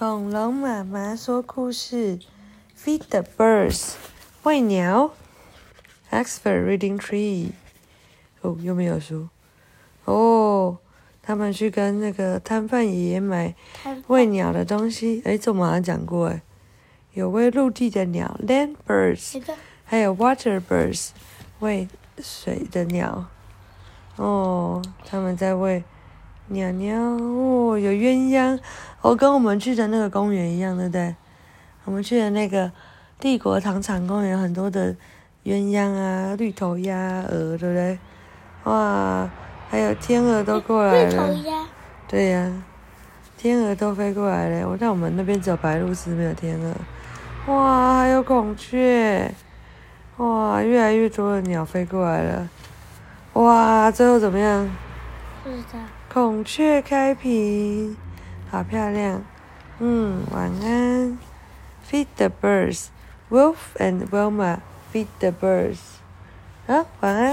恐龙妈妈说故事：Feed the birds，喂鸟。Oxford Reading Tree，哦，又没有书。哦，他们去跟那个摊贩爷爷买喂鸟的东西。哎，这我们好像讲过哎，有喂陆地的鸟，land birds，还有 water birds，喂水的鸟。哦，他们在喂。鸟鸟哦，有鸳鸯哦，跟我们去的那个公园一样，对不对？我们去的那个帝国糖厂公园，很多的鸳鸯啊，绿头鸭、鹅，对不对？哇，还有天鹅都过来了。绿头鸭。对呀，天鹅都飞过来了。我在我们那边只有白鹭鸶，没有天鹅。哇，还有孔雀。哇，越来越多的鸟飞过来了。哇，最后怎么样？不知道。孔雀开屏，好漂亮。嗯，晚安。Feed the birds, Wolf and Wilma feed the birds. 啊，晚安。